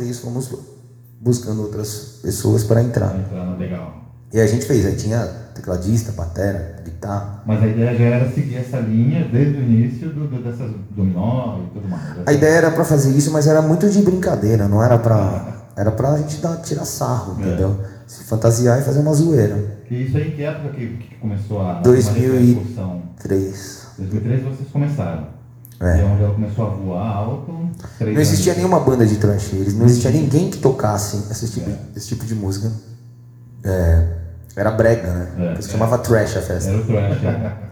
três fomos buscando outras pessoas para entrar. Entrando, legal. E a gente fez, aí tinha tecladista, batera, guitarra. Mas a ideia já era seguir essa linha desde o início do, do, dessas dominó e tudo mais. A ideia era para fazer isso, mas era muito de brincadeira, não era pra. Era pra gente dar, tirar sarro, É. entendeu? Se fantasiar e fazer uma zoeira. E isso aí, que época que, que começou a, a 2000 e- repercussão? 3. 2003 vocês começaram. É. E é onde ela começou a voar alto. Não existia anos nenhuma banda de thrash, eles- não existia ninguém que tocasse esse tipo, esse tipo de música. É, era brega, né? É, Por isso que é. chamava trash a festa. Era o trash. né?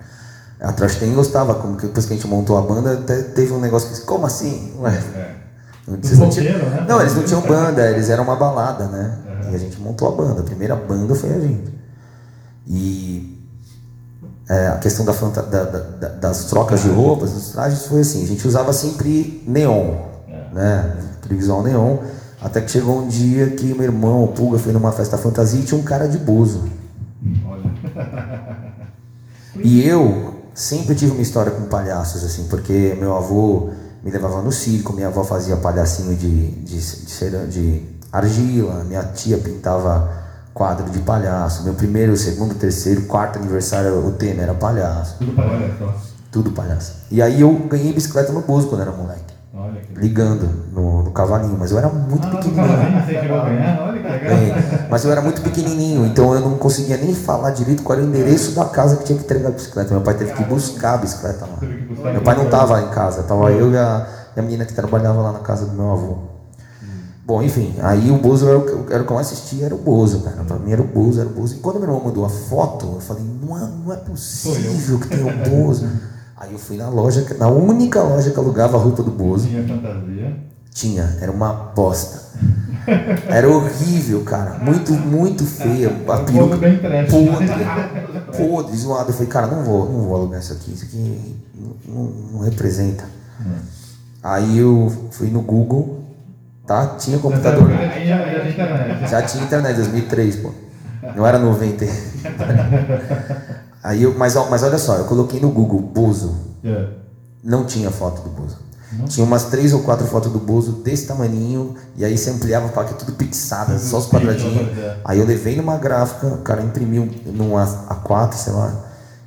A Trash tem gostava, como que depois que a gente montou a banda, até teve um negócio que como assim? Ué, É. vocês não, tinham- né? não, eles não tinham banda, eles eram uma balada, né? E a gente montou a banda, a primeira banda foi a gente. E é, a questão da da- da- da- das trocas de roupas, dos trajes, foi assim, a gente usava sempre neon, né? Aquele visual neon, até que chegou um dia que meu irmão, o Pulga, foi numa festa fantasia e tinha um cara de buzo. Olha. E eu sempre tive uma história com palhaços, assim, porque meu avô me levava no circo, minha avó fazia palhacinho de, de, de, de argila, minha tia pintava quadro de palhaço, meu primeiro, segundo, terceiro, quarto aniversário, o tema era palhaço, Tudo só. tudo palhaço. E aí eu ganhei bicicleta no Bozo quando era moleque, Olha que ligando no, no cavalinho, mas eu era muito Ah, pequenininho. você chegou a ganhar? Olha que legal. Ganhei. Mas eu era muito pequenininho, então eu não conseguia nem falar direito qual era o endereço da casa que tinha que entregar a bicicleta. Meu pai teve que buscar a bicicleta lá. Meu pai não estava em casa, tava eu e a, e a menina que trabalhava lá na casa do meu avô. Bom, enfim, aí o Bozo era o, que- era o que eu assistia, era o Bozo, cara. Pra mim era o Bozo, era o Bozo. E quando meu irmão mandou a foto, eu falei, é, não é possível que tenha o Bozo. Aí eu fui na loja, na única loja que alugava a roupa do Bozo. Tinha fantasia. Tinha, era uma bosta. Era horrível, cara. Muito, muito feia. A Um peruca trash. podre, podre, zoado. Eu falei, cara, não vou, não vou alugar isso aqui. Isso aqui não, não- não representa. Aí eu fui no Google, tá? Tinha computador. Já tinha, já tinha internet. Já tinha internet, 2003, pô. Não era 90. Aí eu, mas, mas olha só, eu coloquei no Google Bozo. É. Não tinha foto do Bozo. Tinha umas três ou quatro fotos do Bozo desse tamaninho, e aí você ampliava para que tudo pixada, só os quadradinhos. Aí eu levei numa gráfica, o cara imprimiu num A- A4, sei lá,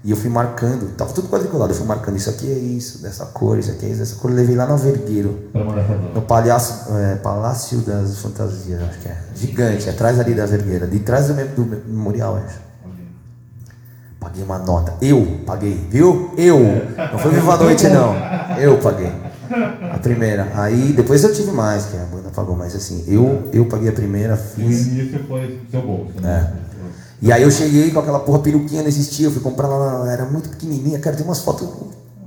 e eu fui marcando, tava tudo quadriculado, eu fui marcando isso aqui é isso, dessa cor, isso aqui é isso, dessa cor, eu levei lá no Vergueiro, no palhaço, é, Palácio das Fantasias, acho que é, gigante, atrás ali da Vergueira, de trás do, do memorial, acho. Paguei uma nota. Eu paguei, viu? Eu. Não foi Viva a Noite, não. Eu paguei. A primeira. Aí depois eu tive mais, que a banda pagou, mas assim, eu, eu paguei a primeira, fiz. início foi seu bolso, né? E aí eu cheguei com aquela porra peruquinha, não existia, eu fui comprar lá, era muito pequenininha, cara, tem umas fotos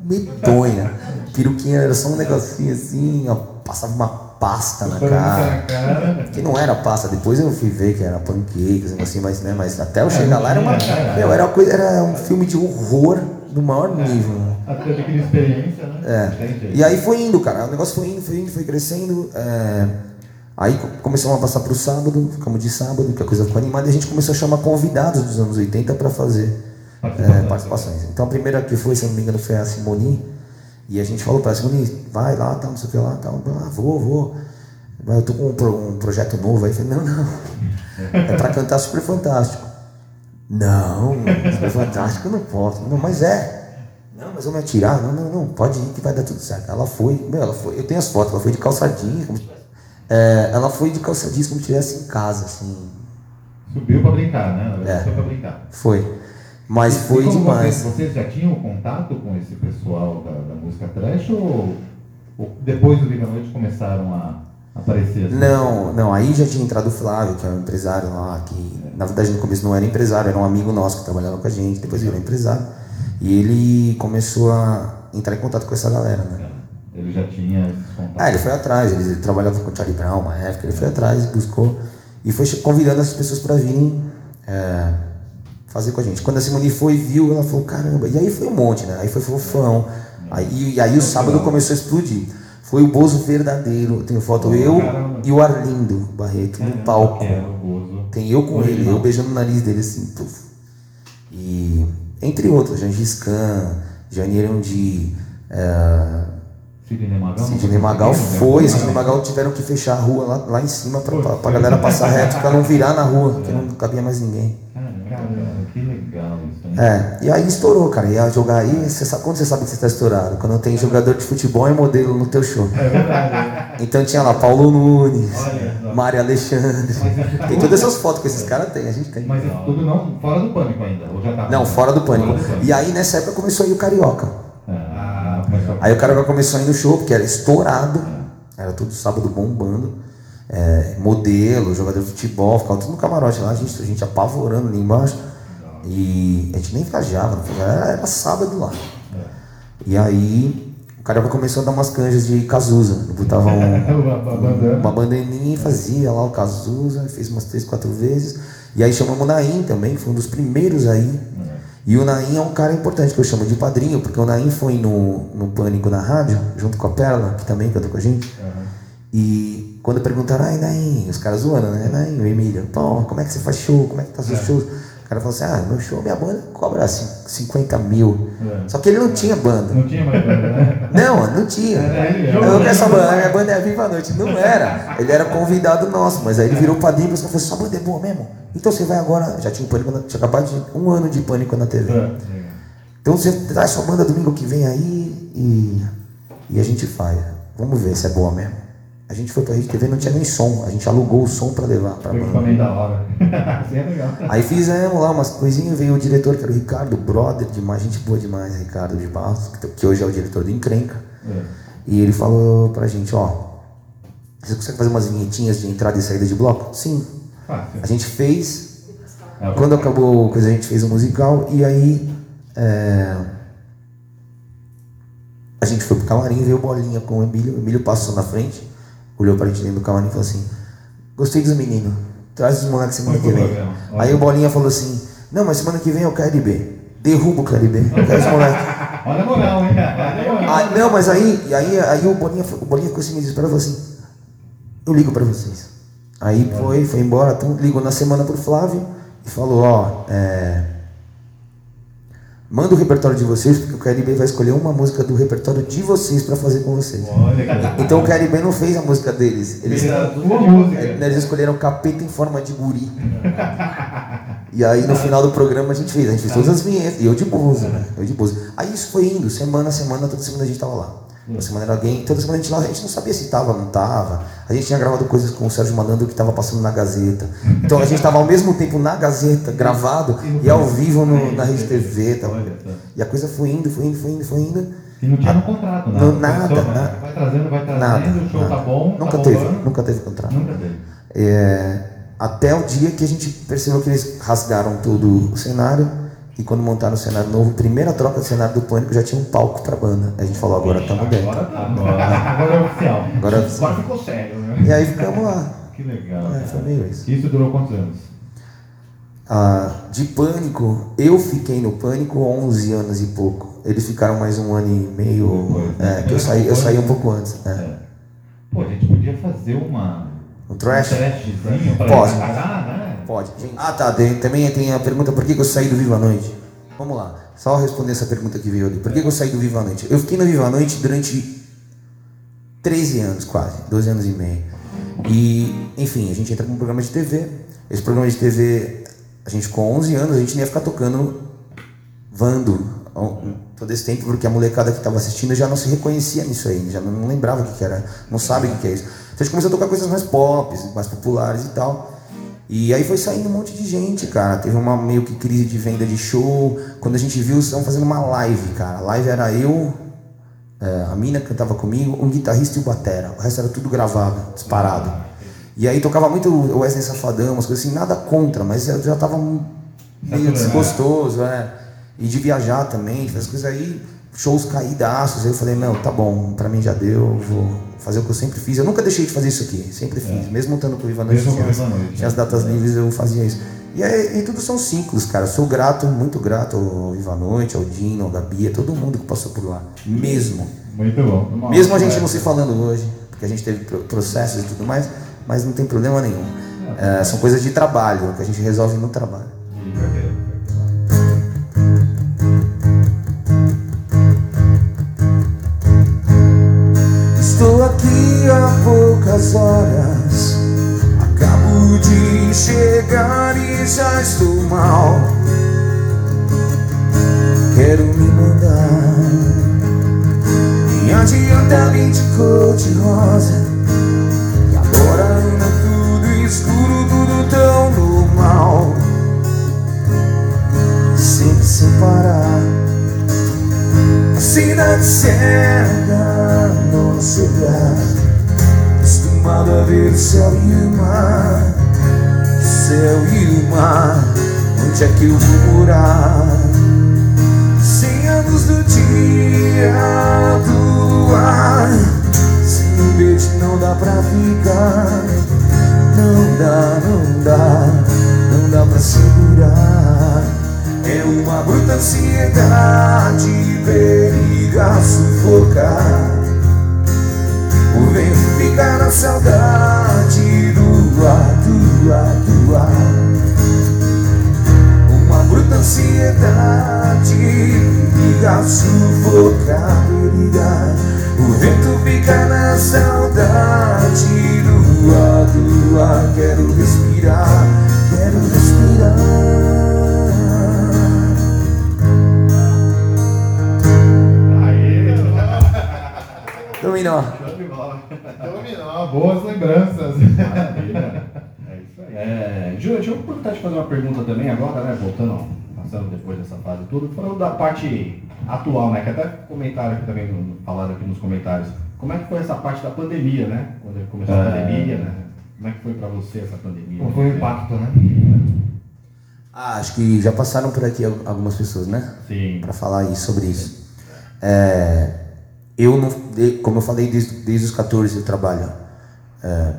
medonha. Peruquinha era só um negocinho assim, ó, passava uma pasta na cara. Que não era pasta, depois eu fui ver que era pancakes, assim, mas, né, mas até eu chegar lá era uma. Meu, era uma coisa, era um filme de horror do maior nível. né? Até experiência, né? É. E aí foi indo, cara. O negócio foi indo, foi indo, foi crescendo. é, Aí co- começamos a passar pro sábado, ficamos de sábado, que a coisa ficou animada, e a gente começou a chamar convidados dos anos 80 para fazer é, Participações. Então a primeira que foi, se não me engano, foi a Simone. E a gente falou para ela, Simone, vai lá, tal, não sei o que lá, tal. Ah, vou, vou. Mas Eu tô com um, um projeto novo aí. Falei, não, não. É para cantar Super Fantástico. Não, Super Fantástico eu não posso. Não, mas é. Não, mas eu me atirar. Não, não, não. Pode ir que vai dar tudo certo. Ela foi, meu, ela foi. Eu tenho as fotos, ela foi de calça jeans, como se é, ela foi de calça jeans como se estivesse em casa, assim. Subiu pra brincar, né? Verdade, É. foi pra brincar. Foi. Mas E foi demais. Vocês, vocês já tinham contato com esse pessoal da, da música trash ou, ou depois do Viva a Noite começaram a aparecer assim? Não, não, aí já tinha entrado o Flávio, que é um empresário lá, que na verdade no começo não era empresário, era um amigo nosso que trabalhava com a gente, depois virou empresário. E ele começou a entrar em contato com essa galera, né? Ele já tinha esses contatos. Ah, ele foi atrás, ele trabalhava com o Charlie Brown uma época, ele foi atrás, buscou e foi convidando as pessoas para virem é, fazer com a gente. Quando a Simone foi, viu, ela falou, caramba, e aí foi um monte, né? Aí foi fofão. Aí, e aí o sábado começou a explodir. Foi o Bozo verdadeiro. Tenho foto eu caramba. e o Arlindo Barreto no palco. Tem eu com ele, eu beijando o nariz dele assim, puf. E entre outros, Gengis Khan, Janier Undi, é, Sidney Magal? Sidney Magal foi, Sidney Magal tiveram que fechar a rua lá, lá em cima pra, pra, pra galera passar reto, pra não virar na rua, que não cabia mais ninguém. Caramba, que legal isso. É, e aí estourou, cara. Ia jogar aí, você sabe, quando você sabe que você tá estourado? Quando tem jogador de futebol e modelo no teu show. É verdade. Então tinha lá Paulo Nunes. Mário Alexandre. Tem todas essas fotos que esses caras têm, a gente tem. Mas tudo não fora do pânico ainda, ou já tá? Não, fora do pânico. Fora do pânico. E aí nessa época começou a ir o Carioca. Aí o Carioca começou a ir no show, porque era estourado. Era todo sábado bombando. É, modelo, jogador de futebol, ficava tudo no camarote lá, a gente, a gente apavorando ali embaixo. E a gente nem viajava, viajava, era, era sábado lá. E aí o Carioca começou a dar umas canjas de Cazuza. Botava um, Uma- bandaninha e fazia lá o Cazuza, fez umas três, quatro vezes. E aí chamamos o Naim também, que foi um dos primeiros aí. E o Naim é um cara importante, que eu chamo de padrinho, porque o Naim foi no, no Pânico na rádio, junto com a Perla, que também cantou com a gente. E quando perguntaram, ai Naim, os caras zoando, né? Naim, o Emílio, pô, como é que você faz show? Como é que tá seus shows? O cara falou assim, ah, meu show, minha banda cobra cin- 50 mil. É. Só que ele não tinha banda. Não tinha mais banda, né? Não, não tinha. Ele, Eu né? quero essa banda, a minha banda é Viva a Noite. Não era. Ele era convidado nosso, mas aí ele virou padrinho e falou assim: sua banda é boa mesmo? Então você vai agora. Já tinha um pânico, na- tinha acabado de um ano de pânico na TV. É. Então você traz sua banda domingo que vem aí e, e a gente faz. Vamos ver se é boa mesmo. A gente foi pra Rede TV, não tinha nem som. A gente alugou o som pra levar pra Foi banda. equipamento da hora. Assim é legal. Aí fizemos lá umas coisinhas, veio o diretor, que era o Ricardo, brother demais, gente boa demais, Ricardo de Barros, que- hoje é o diretor do Encrenca. É. E ele falou pra gente, ó, você consegue fazer umas vinhetinhas de entrada e saída de bloco? Sim. A gente fez, É, quando acabou a coisa a gente fez o musical e aí é, a gente foi pro camarim, veio bolinha com o Emílio, o Emílio passou na frente, olhou pra gente dentro do camarim e falou assim, gostei dos meninos, traz os moleques semana que vem. legal. Aí o bolinha falou assim, não, mas semana que vem é o KLB. Derruba o eu quero os moleques. Olha a moral, hein? Ah, não, mas aí, aí, aí o, Bolinha, o Bolinha ficou assim, me e falou assim, eu ligo pra vocês. Aí foi, foi embora, então, ligou na semana pro Flávio e falou, ó, é, manda o repertório de vocês, porque o KLB vai escolher uma música do repertório de vocês pra fazer com vocês. Olha. Então o KLB não fez a música deles, eles, eles escolheram capeta em forma de guri. E aí no final do programa a gente fez, a gente fez todas as vinhetas, e eu de Bozo, né? Eu de Bozo. Aí isso foi indo, semana a semana, toda semana a gente tava lá. Toda semana era alguém, toda semana a gente lá, a gente não sabia se tava, não tava. A gente tinha gravado coisas com o Sérgio Malandro que tava passando na Gazeta. Então a gente tava ao mesmo tempo na Gazeta, gravado, e ao vivo no- na Rede TV. Tá? E a coisa foi indo, foi indo, foi indo, foi indo. E não tinha no contrato, nada. Não, nada, Só, nada. Vai trazendo, vai trazendo, Nada. o show nada. tá bom. Nunca tá teve, bombando. nunca teve contrato. Nunca teve. É, até o dia que a gente percebeu que eles rasgaram todo o cenário e quando montaram o cenário novo, primeira troca de cenário do Pânico já tinha um palco pra banda. A gente falou, agora estamos dentro. Agora tá. Agora, agora é oficial. Agora- agora ficou sério, né? E aí ficamos lá. Que legal. É, foi meio isso. Isso durou quantos anos? Ah, de Pânico, eu fiquei no Pânico 11 anos e pouco. Eles ficaram mais um ano e meio. Depois, né? É, que eu saí, eu saí um pouco antes. É. É. Pô, a gente podia fazer uma. Um trash? Um trashzinho pra Pode. parar? Pode. Ah, tá. também tem a pergunta por que que eu saí do Viva a Noite. Vamos lá. Só responder essa pergunta que veio ali. Por que que eu saí do Viva a Noite? Eu fiquei no Viva a Noite durante 13 anos, quase. 12 anos e meio. E, enfim, a gente entra num programa de TV. Esse programa de TV, a gente com 11 anos, a gente nem ia ficar tocando Vando todo esse tempo, porque a molecada que estava assistindo já não se reconhecia nisso aí, já não lembrava o que, que era, não sabe o que, que é isso. Então a gente começou a tocar coisas mais pop, mais populares e tal. E aí foi saindo um monte de gente, cara. Teve uma meio que crise de venda de show. Quando a gente viu, estavam fazendo uma live, cara. A live era eu, é, a mina que cantava comigo, um guitarrista e o batera. O resto era tudo gravado, disparado. E aí tocava muito o Wesley Safadão, umas coisas assim, nada contra, mas eu já tava meio Saturado. desgostoso, é. E de viajar também, essas coisas aí, shows caídaços. Aí eu falei, não, tá bom, pra mim já deu, eu vou fazer o que eu sempre fiz. Eu nunca deixei de fazer isso aqui, sempre fiz. Mesmo estando com o Noite, Mesmo tinha, Viva a Noite, tinha as datas livres, eu fazia isso. E, aí, e tudo são ciclos, cara. Sou grato, muito grato ao Viva a Noite, ao Dino, ao Gabi, a todo mundo que passou por lá. Mesmo. Muito bom. Uma Mesmo a gente não se falando hoje, porque a gente teve pro- processos e tudo mais, mas não tem problema nenhum. É, são coisas de trabalho, que a gente resolve no trabalho. Cor de rosa. E agora anda tudo escuro, tudo tão normal. Sempre sem parar. A cidade cega não chegar. Acostumado a ver o céu e o mar. O céu e o mar. Onde é que eu vou morar? Sem a luz do dia, do luar Beijo não dá pra ficar. Não dá, não dá, não dá pra segurar. É uma bruta ansiedade, periga sufocar. O vento fica na saudade do ar, do ar, do ar ansiedade Liga, sufocar, perigar O vento fica na saudade Do ar, do ar Quero respirar, quero respirar Aê! Dominó. Dominó, boas lembranças. Maravilha. É isso aí. É, Ju, deixa eu aproveitar de fazer uma pergunta também agora, né? Voltando, ó, passando depois dessa fase tudo, falando da parte atual, né? Que até comentaram aqui também, falaram aqui nos comentários. Como é que foi essa parte da pandemia, né? Quando começou a É. pandemia, né? Como é que foi pra você essa pandemia? Como foi o impacto, né? Ah, acho que já passaram por aqui al- algumas pessoas, né? Sim. Para falar aí sobre isso. É, eu não, como eu falei desde, desde os 14 eu trabalho é,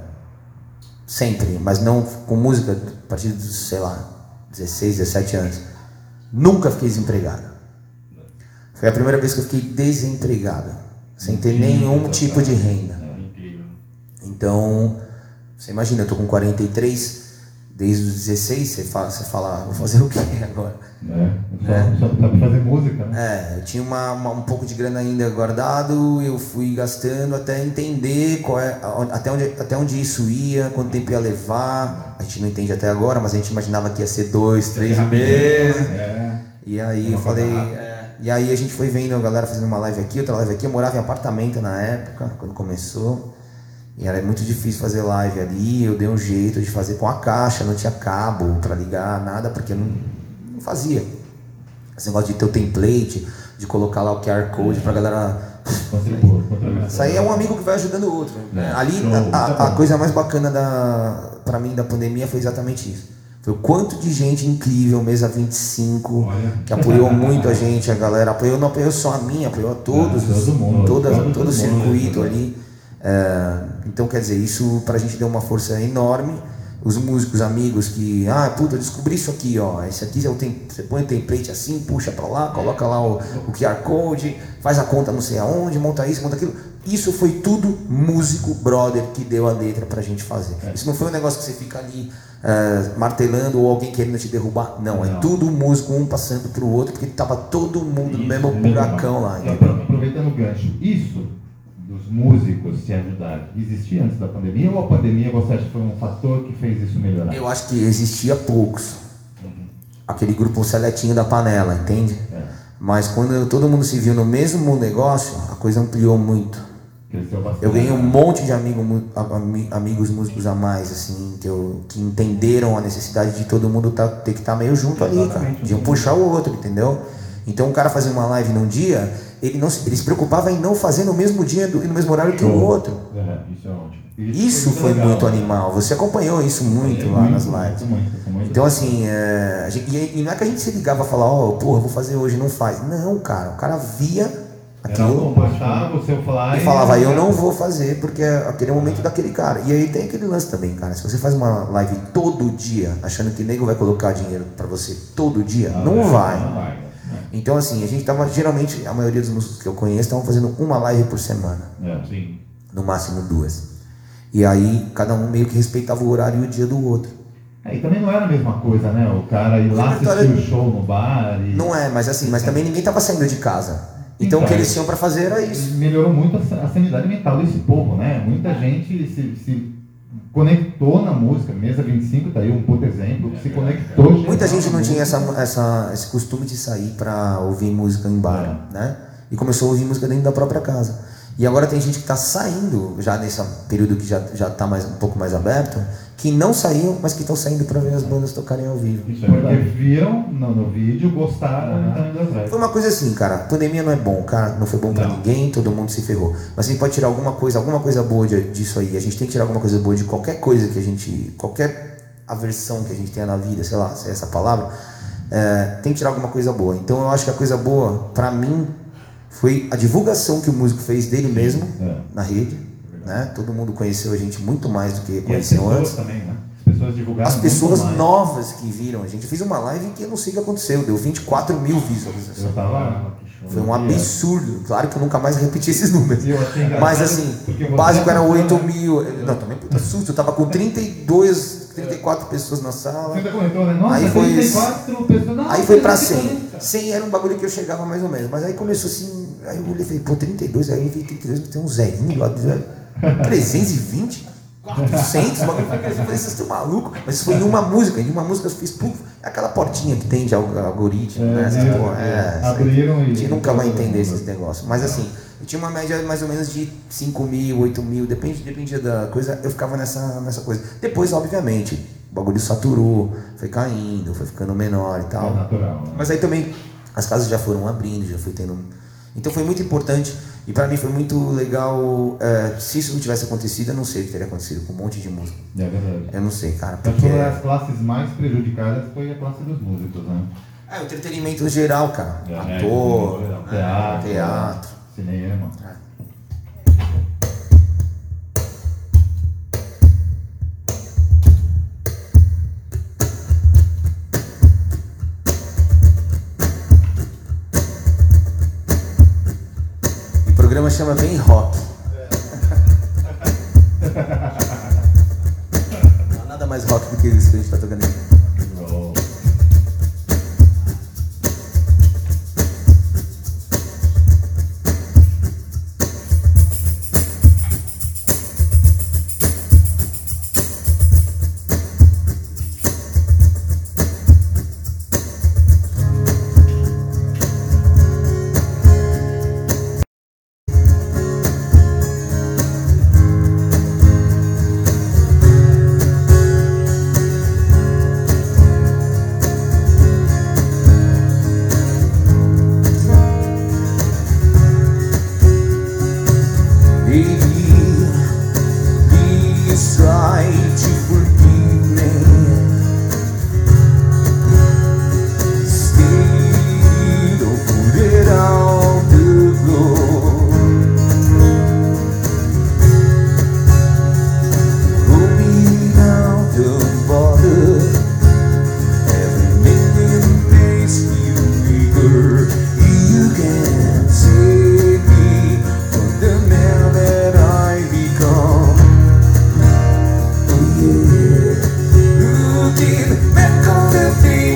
sempre, mas não com música a partir dos, sei lá, 16, 17 anos. Nunca fiquei desempregado. Foi a primeira vez que eu fiquei desempregado, sem ter nenhum tipo de renda. É. Então, você imagina, eu tô com 43, desde os 16, você fala, você fala vou fazer o quê agora? É, só, só sabe fazer música, né? É, eu tinha uma, uma- um pouco de grana ainda guardado, eu fui gastando até entender qual é, até, onde, até onde isso ia, quanto tempo ia levar. A gente não entende até agora, mas a gente imaginava que ia ser dois, três meses. É. E aí eu falei. é, e aí a gente foi vendo a galera fazendo uma live aqui, outra live aqui. Eu morava em apartamento na época, quando começou. E era muito difícil fazer live ali. Eu dei um jeito de fazer com a caixa, não tinha cabo pra ligar, nada, porque eu não, não fazia. Esse negócio de ter o template, de colocar lá o QR Code pra galera. Isso aí é um amigo que vai ajudando o outro. né? Ali, a, a- coisa mais bacana da, pra mim da pandemia foi exatamente isso. Foi o quanto de gente incrível, mesa 25, Olha. que apoiou muito a gente, a galera apoiou, não apoiou só a mim, apoiou a todos, Ah, todo mundo, toda, todo todo o mundo, circuito né? ali. É, então, quer dizer, isso pra gente deu uma força enorme. Os músicos, amigos que, ah, puta, eu descobri isso aqui, ó. Esse aqui é o tem, você põe o template assim, puxa pra lá, coloca lá o, o QR Code, faz a conta não sei aonde, monta isso, monta aquilo. Isso foi tudo músico, brother, que deu a letra pra gente fazer. Isso não foi um negócio que você fica ali é, martelando ou alguém querendo te derrubar. Não, é Não. tudo músico, um passando pro outro, porque tava todo mundo no Isso, mesmo mesmo buracão lá. Então? Aproveitando o gancho, isso dos músicos se ajudarem, existia antes da pandemia ou a pandemia você acha que foi um fator que fez isso melhorar? Eu acho que existia poucos. Aquele grupo seletinho da panela, entende? É, Mas quando todo mundo se viu no mesmo negócio, a coisa ampliou muito. Eu ganhei um monte de amigo, amigos músicos a mais, assim, que, eu, que entenderam a necessidade de todo mundo tá, ter que estar meio junto ali, cara. De um puxar o outro, entendeu? Então o cara fazia uma live num dia, ele, não, se- ele se preocupava em não fazer no mesmo dia e no mesmo horário que o outro. É, isso é ótimo. Isso foi legal, muito né? animal. Você acompanhou isso muito É, lá nas muito, lives. muito, muito. Então, assim, é, gente- e, e não é que a gente se ligava a falar, ó, porra, vou fazer hoje, não faz. Não, cara, o cara via Era aquilo um baixava o seu flyer. e falava, eu não vou fazer porque é aquele momento daquele cara. E aí tem aquele lance também, cara. Se você faz uma live todo dia, achando que nego vai colocar dinheiro pra você todo dia, Ah, não é, vai. Não vai. Então, assim, a gente tava, geralmente, a maioria dos músicos que eu conheço estavam fazendo uma live por semana, É, sim. no máximo duas. E aí, cada um meio que respeitava o horário e o dia do outro. É, e também não era a mesma coisa, né? O cara ir lá assistir o show no bar e. Não é, mas assim, mas também ninguém tava saindo de casa. Então, o que Então, eles tinham pra fazer era isso. melhorou muito a sa- a sanidade mental desse povo, né? Muita gente se, se conectou na música, Mesa 25 tá aí um puto exemplo, se conectou. Muita gente não tinha essa, essa, esse costume de sair para ouvir música em bar, né? E começou a ouvir música dentro da própria casa. E agora tem gente que está saindo, já nesse período que já já está mais, um pouco mais aberto, que não saíam, mas que estão saindo para ver as bandas tocarem ao vivo. Isso é Porque viram no, no vídeo, gostaram e estão indo atrás. Foi uma coisa assim, cara, pandemia não é bom, cara, não foi bom pra Não. ninguém, todo mundo se ferrou. Mas a gente pode tirar alguma coisa, alguma coisa boa de- disso aí. A gente tem que tirar alguma coisa boa de qualquer coisa que a gente, qualquer aversão que a gente tenha na vida, sei lá, se é essa palavra, é, tem que tirar alguma coisa boa. Então eu acho que a coisa boa, pra mim, foi a divulgação que o músico fez dele mesmo É. na rede, né? Todo mundo conheceu a gente muito mais do que as conheceu antes. também, né? As pessoas divulgaram. As pessoas mais. novas que viram a gente. Eu fiz uma live que eu não sei o que aconteceu, deu 24 mil visualizações. Eu tava. Foi um absurdo. Claro que eu nunca mais repeti esses números. Mas assim, o básico era funciona- 8 mil. Não, também puta susto. Eu tava com 32, 34 pessoas na sala. Comentou, né? Aí foi 34 pessoas. Aí foi pra 340. 100. 100 era um bagulho que eu chegava mais ou menos. Mas aí começou assim. Aí eu olhei e falei, pô, 32. Aí eu vi 32, mas tem um zerinho lá. né? 320? 400? O bagulho foi crescendo. Eu falei, vocês estão malucos? Mas isso foi em uma música. Em uma música eu fiz, puf, aquela portinha que tem de alg- algoritmo, né? Essas É, porra, é, é, isso aí. abriram A e. gente nunca vai entender esses negócios. Mas assim, eu tinha uma média mais ou menos de 5 mil, 8 mil, depende, dependia da coisa, eu ficava nessa, nessa coisa. Depois, obviamente, o bagulho saturou, foi caindo, foi ficando menor e É tal. natural. Né? Mas aí também as casas já foram abrindo, já fui tendo. Então foi muito importante e pra mim foi muito legal. é, se isso não tivesse acontecido, eu não sei o que teria acontecido com um monte de música. É verdade. Eu não sei, cara, porque. das classes mais prejudicadas foi a classe dos músicos, né? É, o entretenimento geral, cara. É, Ator, é, né, teatro, teatro. Cinema. Chama bem rock. Não há nada mais rock do que isso que a gente tá tocando aqui.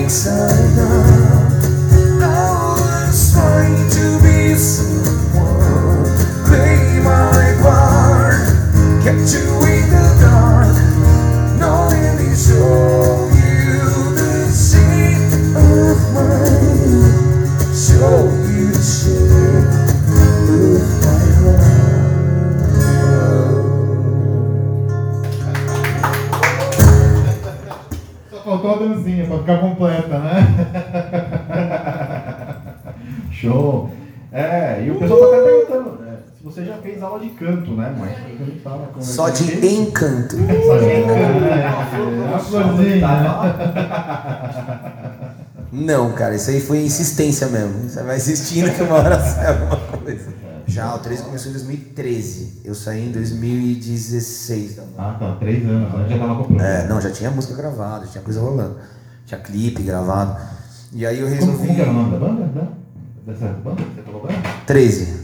Things I've né, mãe? Só de encanto. Só de encanto. É, né? a florzinha. Não, cara, isso aí foi insistência mesmo. Você vai insistindo que uma hora sai alguma coisa. Já, o 13 começou em 2013. Eu saí em 2016 da banda. Ah, tá. Três anos. né? Já tava comprando. É, não, já tinha música gravada, já tinha coisa rolando. Tinha clipe gravado. E aí eu Como, resolvi. como que era o nome da banda? né? Dessa banda que você tocou banda? 13.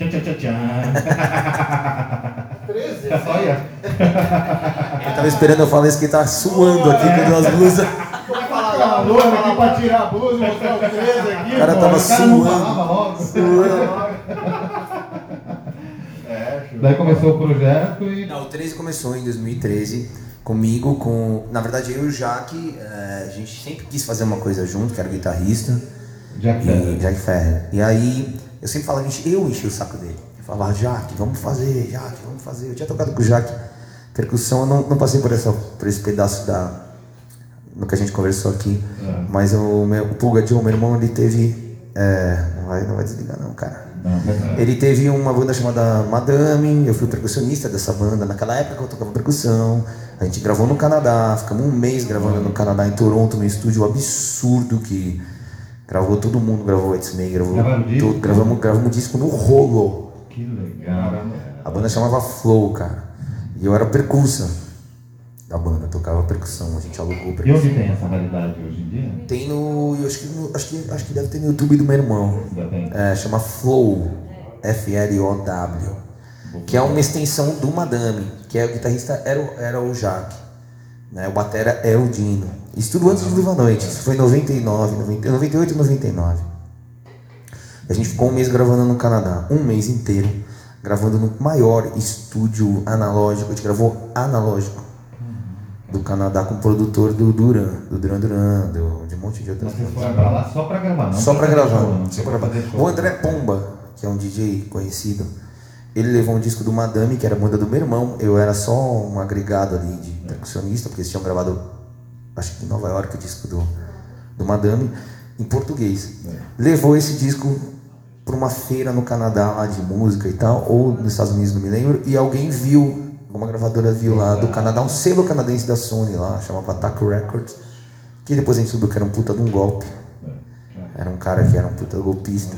Tchan, tchan, tchan, tchan. 13? Olha. Eu tava esperando eu falar isso que ele tá suando aqui com duas blusas. Vai aqui pra tirar a blusa e mostrar o 13 aqui. O cara pô. tava o cara não suando. falava logo. Suando. É, show. Daí começou o projeto e. Não, o 13 começou em 2013 comigo, com. Na verdade, eu e o Jaque, é, a gente sempre quis fazer uma coisa junto, que era o guitarrista. Jack E, Ferrer. Jack Ferrer. E aí, eu sempre falava, eu enchi o saco dele. Eu falava, Jaque, vamos fazer, Jaque, vamos fazer. Eu tinha tocado com o Jaque percussão, eu não, não passei por, essa, por esse pedaço da. no que a gente conversou aqui. É. Mas o, meu, o Pulga Joe, meu irmão, ele teve. É, não, vai, não vai desligar, não, cara. Não. Ele teve uma banda chamada Madame, eu fui o percussionista dessa banda. Naquela época eu tocava percussão. A gente gravou no Canadá, ficamos um mês gravando no Canadá, em Toronto, num estúdio absurdo que gravou todo mundo, gravou It's Me, gravou disco? tudo. Gravamos, gravamos disco no rolo. Que legal. A banda chamava Flow, cara. E eu era percussa da banda, tocava percussão, a gente alugou E percussão. onde tem essa variedade hoje em dia? Tem no. Eu acho que, no- acho, que, acho que deve ter no YouTube do meu irmão. Ainda tem. É, chama Flow, F-L-O-W, que é uma extensão do Madame, que é o guitarrista era, o- era o Jaque, né? o batera é o Dino. Isso tudo antes de Viva a Noite, isso foi em 99, 90, 98 e 99. A gente ficou um mês gravando no Canadá, um mês inteiro, gravando no maior estúdio analógico, a gente gravou analógico do Canadá com o produtor do Duran, do Duran Duran, do, de um monte de outras Vocês coisas. foram pra lá só pra gravar, não Só pra fazer gravar. show, Só pra gravar. O André Pomba, que é um DJ conhecido, ele levou um disco do Madame, que era a banda do meu irmão. Eu era só um agregado ali de percussionista, porque eles tinham gravado, acho que em Nova York, o disco do, do Madame, em português. Levou esse disco para uma feira no Canadá lá de música e tal, ou nos Estados Unidos, não me lembro, e alguém viu, uma gravadora viu lá do Canadá, um selo canadense da Sony lá, chamava Attack Records, que depois a gente soube que era um puta de um golpe. Era um cara que era um puta golpista.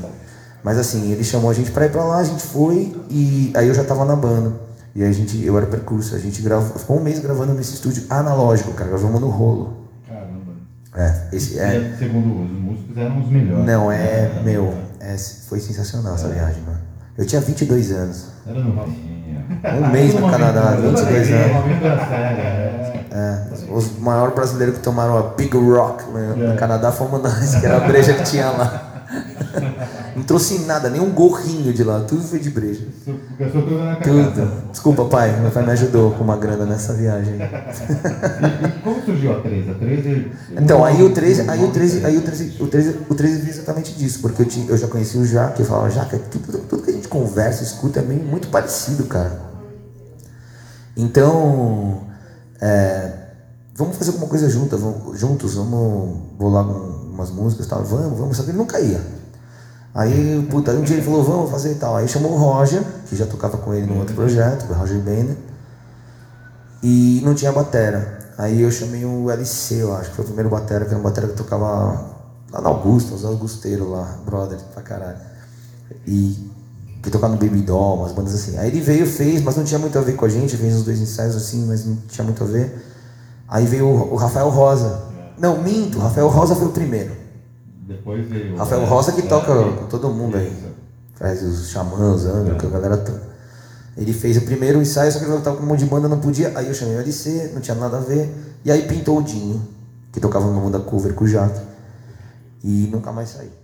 Mas assim, ele chamou a gente pra ir pra lá, a gente foi e aí eu já tava na banda. E a gente, eu era percurso, a gente gravou, ficou um mês gravando nesse estúdio analógico, cara, gravamos no rolo. Caramba. É, esse é. E, segundo os músicos, eram os melhores. Não, é, meu, é, foi sensacional essa viagem, mano. Eu tinha 22 anos. Era novinha. Um mês no Canadá, 22 Uma anos. séria, é. É, os maiores brasileiros que tomaram a Big Rock né, no É. Canadá fomos nós, que era a breja que tinha lá. Não trouxe nada, nem um gorrinho de lá, tudo foi de breja. Gastou tudo na casa. Tudo. Desculpa, pai. Meu pai me ajudou com uma grana nessa viagem. E, e como surgiu a 13? A 13. Então, aí o 13, aí o 13, aí o 13, o 13, o 13 veio exatamente disso, porque eu, tinha, eu já conheci o Jaque, eu falava, Jaque, tudo, tudo que a gente conversa, escuta é meio, muito parecido, cara. Então, é, vamos fazer alguma coisa junto, vamos, juntos, vamos bolar um- umas músicas e tal, vamos, vamos, só que ele não caía. Aí, puta, aí um dia ele falou, vamos fazer e tal. Aí chamou o Roger, que já tocava com ele num outro projeto, o Roger Bennett, e não tinha batera. Aí eu chamei o LC, eu acho, que foi o primeiro batera, que era um batera que tocava lá na Augusta, os Augusteiros lá, brother, pra caralho. E que tocava no Baby Doll, umas bandas assim. Aí ele veio, fez, mas não tinha muito a ver com a gente, fez uns dois ensaios assim, mas não tinha muito a ver. Aí veio o, o Rafael Rosa. Não, minto, o Rafael Rosa foi o primeiro. Depois veio. Rafael Rosa que é, toca é, com todo mundo aí. Faz os xamãs, Andro, que a galera toda. Ele fez o primeiro ensaio, só que ele tava com um monte de banda, não podia. Aí eu chamei o LC, não tinha nada a ver. E aí pintou o Dinho, que tocava numa banda cover com o Jaque. E nunca mais saiu.